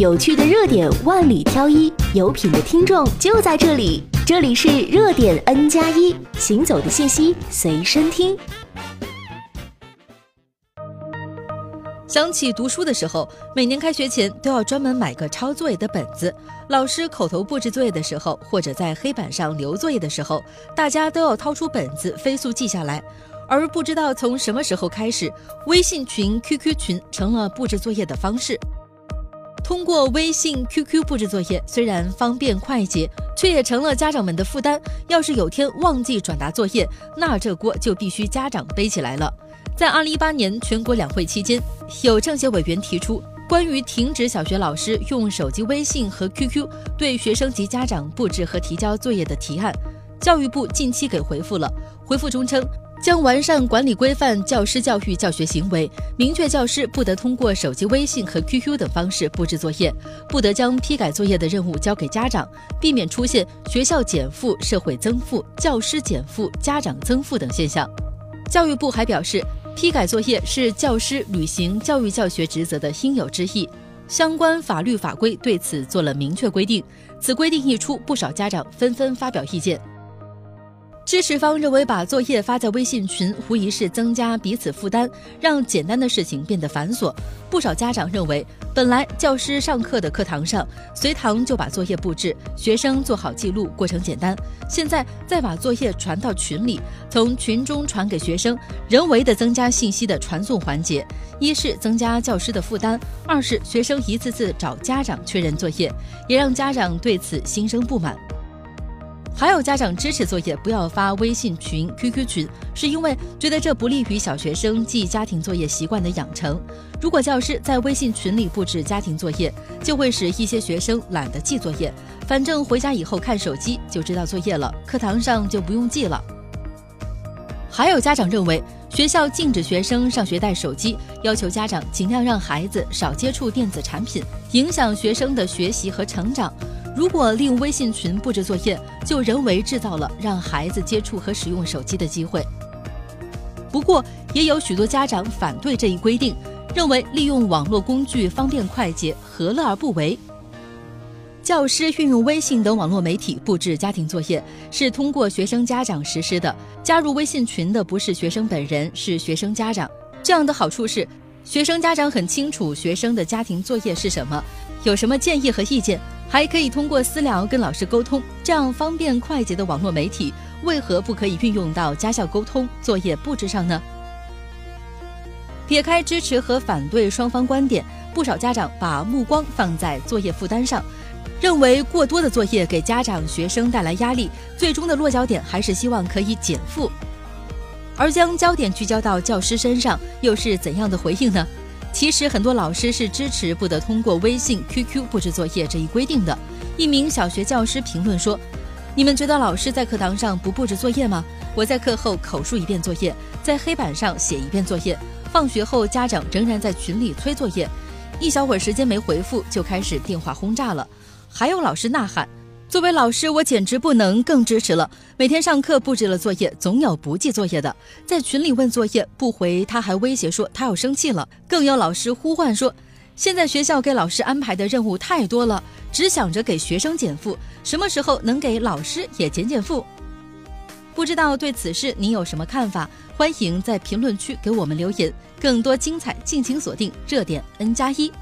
有趣的热点万里挑一，有品的听众就在这里。这里是热点 N 加一，行走的信息随身听。想起读书的时候，每年开学前都要专门买个抄作业的本子。老师口头布置作业的时候，或者在黑板上留作业的时候，大家都要掏出本子飞速记下来。而不知道从什么时候开始，微信群、QQ 群成了布置作业的方式。通过微信、QQ 布置作业，虽然方便快捷，却也成了家长们的负担。要是有天忘记转达作业，那这锅就必须家长背起来了。在二零一八年全国两会期间，有政协委员提出关于停止小学老师用手机微信和 QQ 对学生及家长布置和提交作业的提案，教育部近期给回复了。回复中称。将完善管理规范教师教育教学行为，明确教师不得通过手机微信和 QQ 等方式布置作业，不得将批改作业的任务交给家长，避免出现学校减负、社会增负、教师减负、家长增负等现象。教育部还表示，批改作业是教师履行教育教学职责的应有之义，相关法律法规对此做了明确规定。此规定一出，不少家长纷纷发表意见。支持方认为，把作业发在微信群无疑是增加彼此负担，让简单的事情变得繁琐。不少家长认为，本来教师上课的课堂上随堂就把作业布置，学生做好记录，过程简单。现在再把作业传到群里，从群中传给学生，人为的增加信息的传送环节，一是增加教师的负担，二是学生一次次找家长确认作业，也让家长对此心生不满。还有家长支持作业不要发微信群、QQ 群，是因为觉得这不利于小学生记家庭作业习惯的养成。如果教师在微信群里布置家庭作业，就会使一些学生懒得记作业，反正回家以后看手机就知道作业了，课堂上就不用记了。还有家长认为，学校禁止学生上学带手机，要求家长尽量让孩子少接触电子产品，影响学生的学习和成长。如果利用微信群布置作业，就人为制造了让孩子接触和使用手机的机会。不过，也有许多家长反对这一规定，认为利用网络工具方便快捷，何乐而不为？教师运用微信等网络媒体布置家庭作业，是通过学生家长实施的。加入微信群的不是学生本人，是学生家长。这样的好处是，学生家长很清楚学生的家庭作业是什么，有什么建议和意见。还可以通过私聊跟老师沟通，这样方便快捷的网络媒体，为何不可以运用到家校沟通、作业布置上呢？撇开支持和反对双方观点，不少家长把目光放在作业负担上，认为过多的作业给家长、学生带来压力，最终的落脚点还是希望可以减负。而将焦点聚焦到教师身上，又是怎样的回应呢？其实很多老师是支持不得通过微信、QQ 布置作业这一规定的。一名小学教师评论说：“你们觉得老师在课堂上不布置作业吗？我在课后口述一遍作业，在黑板上写一遍作业，放学后家长仍然在群里催作业，一小会儿时间没回复就开始电话轰炸了，还有老师呐喊。”作为老师，我简直不能更支持了。每天上课布置了作业，总有不记作业的，在群里问作业不回，他还威胁说他要生气了。更有老师呼唤说，现在学校给老师安排的任务太多了，只想着给学生减负，什么时候能给老师也减减负？不知道对此事你有什么看法？欢迎在评论区给我们留言。更多精彩，敬请锁定热点 N 加一。